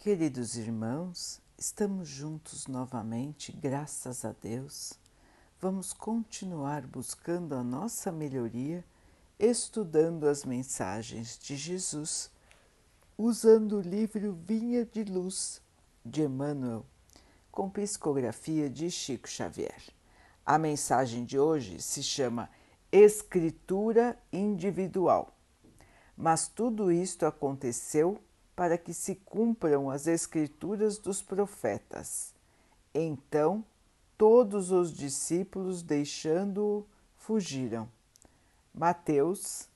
Queridos irmãos, estamos juntos novamente, graças a Deus. Vamos continuar buscando a nossa melhoria, estudando as mensagens de Jesus, usando o livro Vinha de Luz de Emmanuel, com psicografia de Chico Xavier. A mensagem de hoje se chama Escritura Individual. Mas tudo isto aconteceu para que se cumpram as escrituras dos profetas. Então todos os discípulos, deixando-o, fugiram. Mateus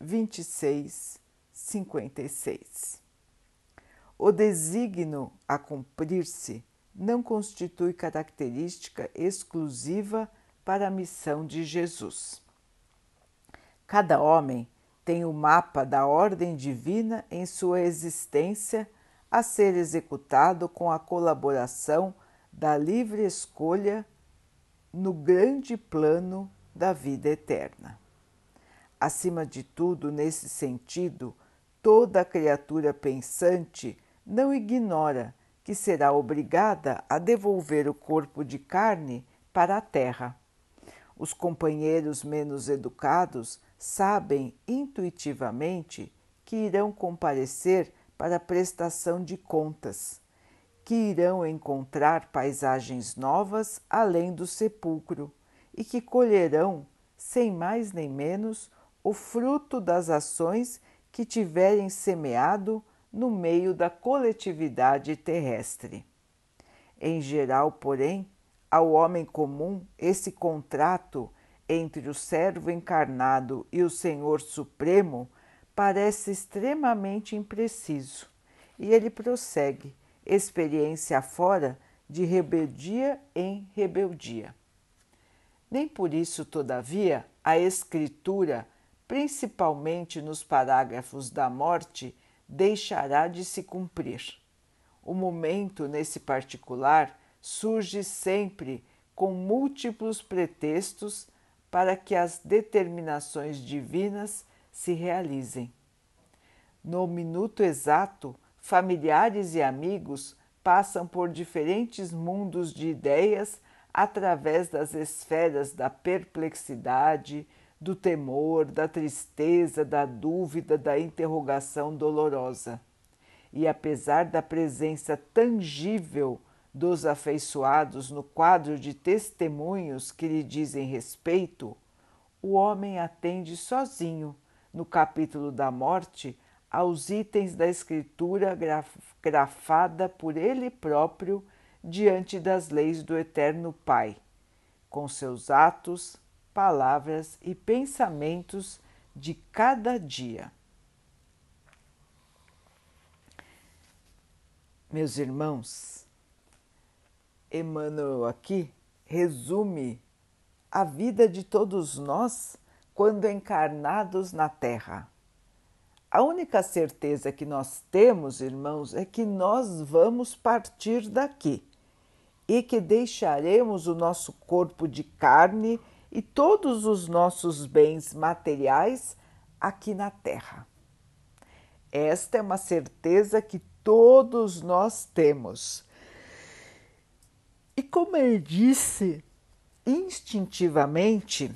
26, 56. O desígnio a cumprir-se não constitui característica exclusiva para a missão de Jesus. Cada homem tem o mapa da ordem divina em sua existência a ser executado com a colaboração da livre escolha no grande plano da vida eterna. Acima de tudo, nesse sentido, toda criatura pensante não ignora que será obrigada a devolver o corpo de carne para a terra. Os companheiros menos educados sabem intuitivamente que irão comparecer para prestação de contas, que irão encontrar paisagens novas além do sepulcro e que colherão, sem mais nem menos, o fruto das ações que tiverem semeado no meio da coletividade terrestre. Em geral, porém, ao homem comum, esse contrato entre o servo encarnado e o Senhor Supremo parece extremamente impreciso, e ele prossegue, experiência fora, de rebeldia em rebeldia. Nem por isso, todavia, a Escritura, principalmente nos parágrafos da morte, deixará de se cumprir. O momento, nesse particular, surge sempre com múltiplos pretextos para que as determinações divinas se realizem. No minuto exato, familiares e amigos passam por diferentes mundos de ideias através das esferas da perplexidade, do temor, da tristeza, da dúvida, da interrogação dolorosa. E apesar da presença tangível dos afeiçoados no quadro de testemunhos que lhe dizem respeito, o homem atende sozinho, no capítulo da morte, aos itens da escritura grafada por ele próprio diante das leis do Eterno Pai, com seus atos, palavras e pensamentos de cada dia. Meus irmãos, Emmanuel aqui resume a vida de todos nós quando encarnados na Terra. A única certeza que nós temos, irmãos, é que nós vamos partir daqui e que deixaremos o nosso corpo de carne e todos os nossos bens materiais aqui na Terra. Esta é uma certeza que todos nós temos e como ele disse, instintivamente,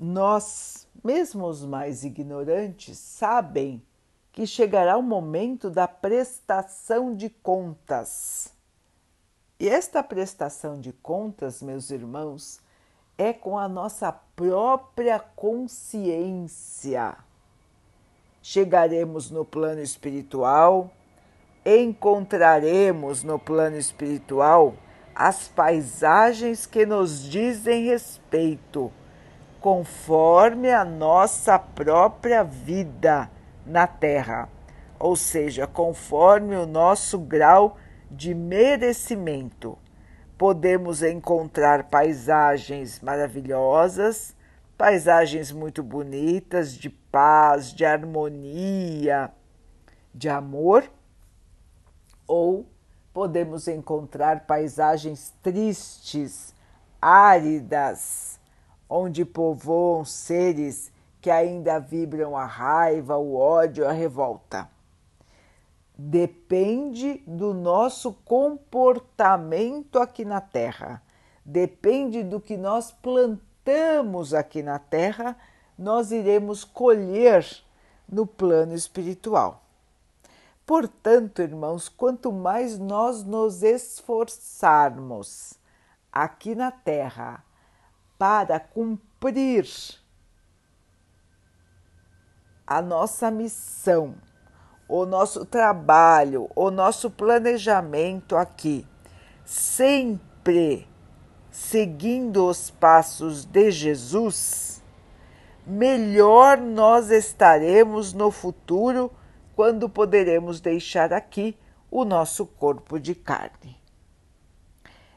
nós, mesmo os mais ignorantes, sabem que chegará o momento da prestação de contas. E esta prestação de contas, meus irmãos, é com a nossa própria consciência. Chegaremos no plano espiritual, encontraremos no plano espiritual as paisagens que nos dizem respeito, conforme a nossa própria vida na Terra, ou seja, conforme o nosso grau de merecimento. Podemos encontrar paisagens maravilhosas, paisagens muito bonitas, de paz, de harmonia, de amor, ou podemos encontrar paisagens tristes, áridas, onde povoam seres que ainda vibram a raiva, o ódio, a revolta. depende do nosso comportamento aqui na Terra, depende do que nós plantamos aqui na Terra, nós iremos colher no plano espiritual. Portanto, irmãos, quanto mais nós nos esforçarmos aqui na Terra para cumprir a nossa missão, o nosso trabalho, o nosso planejamento aqui, sempre seguindo os passos de Jesus, melhor nós estaremos no futuro quando poderemos deixar aqui o nosso corpo de carne.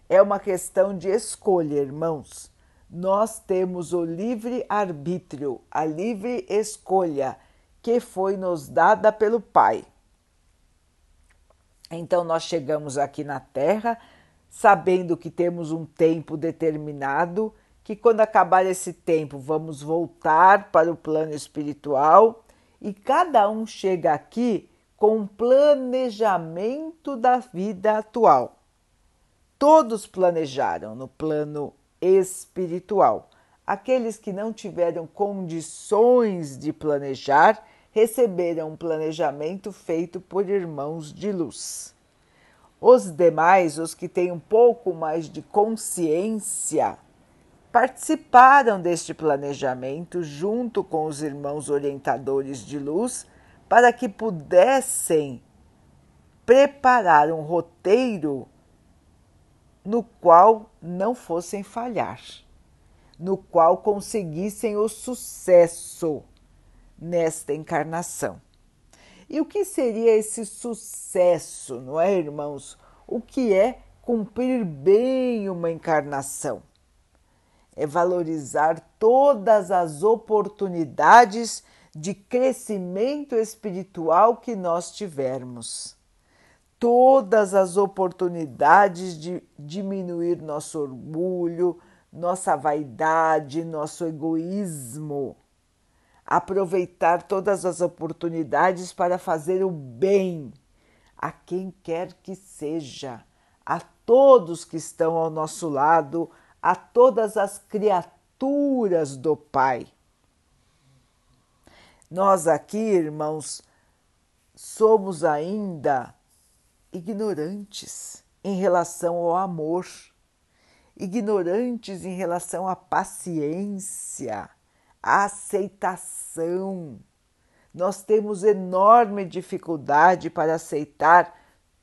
É uma questão de escolha, irmãos. Nós temos o livre arbítrio, a livre escolha que foi nos dada pelo Pai. Então nós chegamos aqui na Terra sabendo que temos um tempo determinado, que quando acabar esse tempo vamos voltar para o plano espiritual e cada um chega aqui com um planejamento da vida atual. Todos planejaram no plano espiritual. Aqueles que não tiveram condições de planejar receberam um planejamento feito por irmãos de luz. Os demais, os que têm um pouco mais de consciência, participaram deste planejamento junto com os irmãos orientadores de luz para que pudessem preparar um roteiro no qual não fossem falhar, no qual conseguissem o sucesso nesta encarnação. E o que seria esse sucesso, não é, irmãos? O que é cumprir bem uma encarnação? É valorizar todas as oportunidades de crescimento espiritual que nós tivermos. Todas as oportunidades de diminuir nosso orgulho, nossa vaidade, nosso egoísmo aproveitar todas as oportunidades para fazer o bem a quem quer que seja, a todos que estão ao nosso lado, a todas as criaturas do Pai. Nós aqui, irmãos, somos ainda ignorantes em relação ao amor, ignorantes em relação à paciência a aceitação. Nós temos enorme dificuldade para aceitar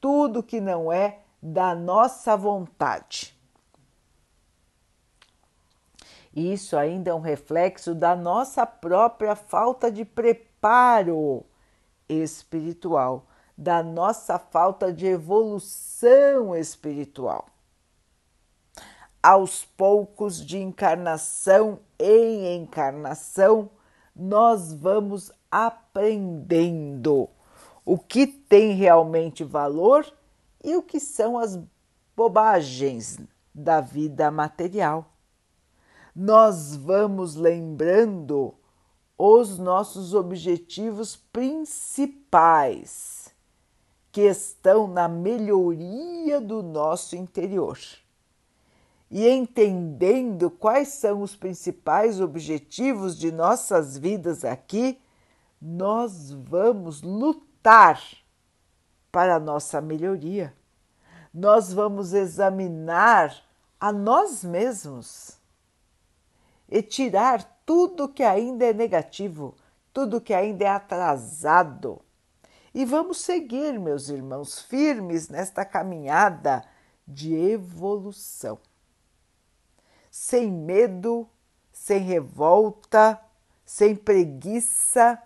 tudo que não é da nossa vontade. E isso ainda é um reflexo da nossa própria falta de preparo espiritual, da nossa falta de evolução espiritual aos poucos, de encarnação em encarnação, nós vamos aprendendo o que tem realmente valor e o que são as bobagens da vida material. Nós vamos lembrando os nossos objetivos principais, que estão na melhoria do nosso interior e entendendo quais são os principais objetivos de nossas vidas aqui, nós vamos lutar para a nossa melhoria. Nós vamos examinar a nós mesmos e tirar tudo que ainda é negativo, tudo que ainda é atrasado. E vamos seguir, meus irmãos, firmes nesta caminhada de evolução sem medo, sem revolta, sem preguiça,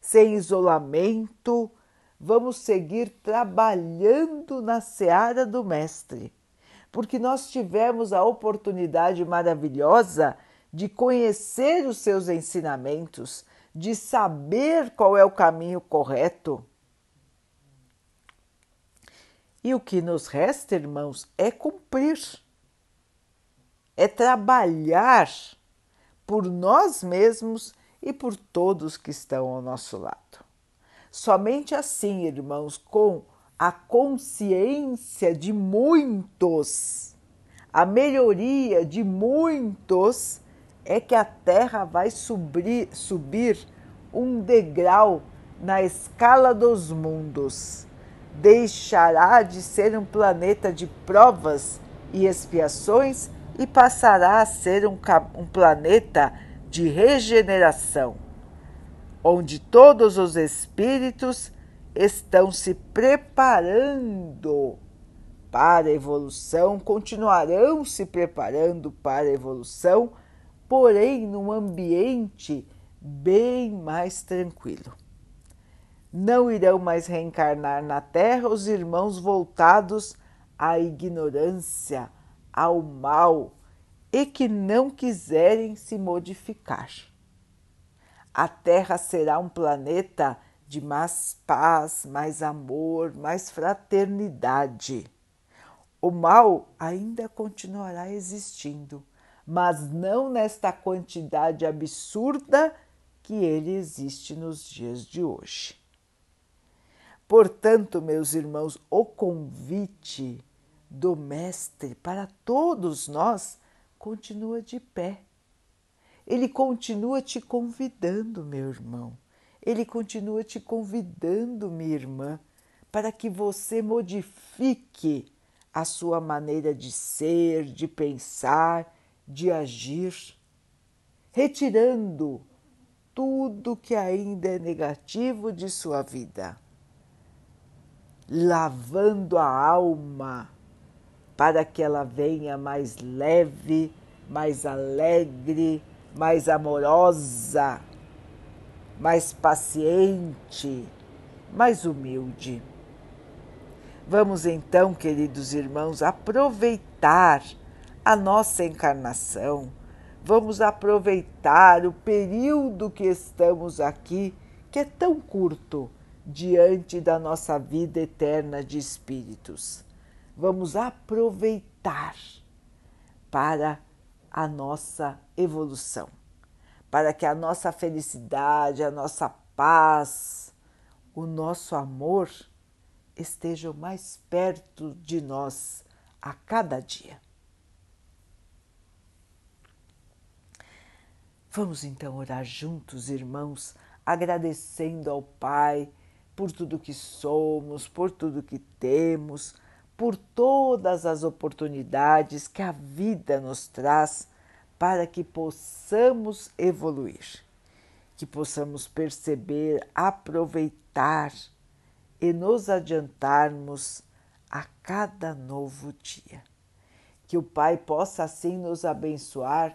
sem isolamento, vamos seguir trabalhando na seara do Mestre, porque nós tivemos a oportunidade maravilhosa de conhecer os seus ensinamentos, de saber qual é o caminho correto. E o que nos resta, irmãos, é cumprir é trabalhar por nós mesmos e por todos que estão ao nosso lado. Somente assim, irmãos, com a consciência de muitos, a melhoria de muitos, é que a Terra vai subir, subir um degrau na escala dos mundos. Deixará de ser um planeta de provas e expiações e passará a ser um, um planeta de regeneração, onde todos os espíritos estão se preparando para a evolução, continuarão se preparando para a evolução, porém num ambiente bem mais tranquilo. Não irão mais reencarnar na Terra os irmãos voltados à ignorância, ao mal e que não quiserem se modificar. A Terra será um planeta de mais paz, mais amor, mais fraternidade. O mal ainda continuará existindo, mas não nesta quantidade absurda que ele existe nos dias de hoje. Portanto, meus irmãos, o convite do Mestre para todos nós continua de pé. Ele continua te convidando, meu irmão ele continua te convidando, minha irmã, para que você modifique a sua maneira de ser, de pensar, de agir, retirando tudo que ainda é negativo de sua vida, lavando a alma para que ela venha mais leve, mais alegre, mais amorosa mais paciente, mais humilde. Vamos então, queridos irmãos, aproveitar a nossa encarnação, vamos aproveitar o período que estamos aqui, que é tão curto diante da nossa vida eterna de espíritos. Vamos aproveitar para a nossa evolução para que a nossa felicidade, a nossa paz, o nosso amor estejam mais perto de nós a cada dia. Vamos então orar juntos, irmãos, agradecendo ao Pai por tudo que somos, por tudo que temos, por todas as oportunidades que a vida nos traz para que possamos evoluir, que possamos perceber, aproveitar e nos adiantarmos a cada novo dia. Que o Pai possa assim nos abençoar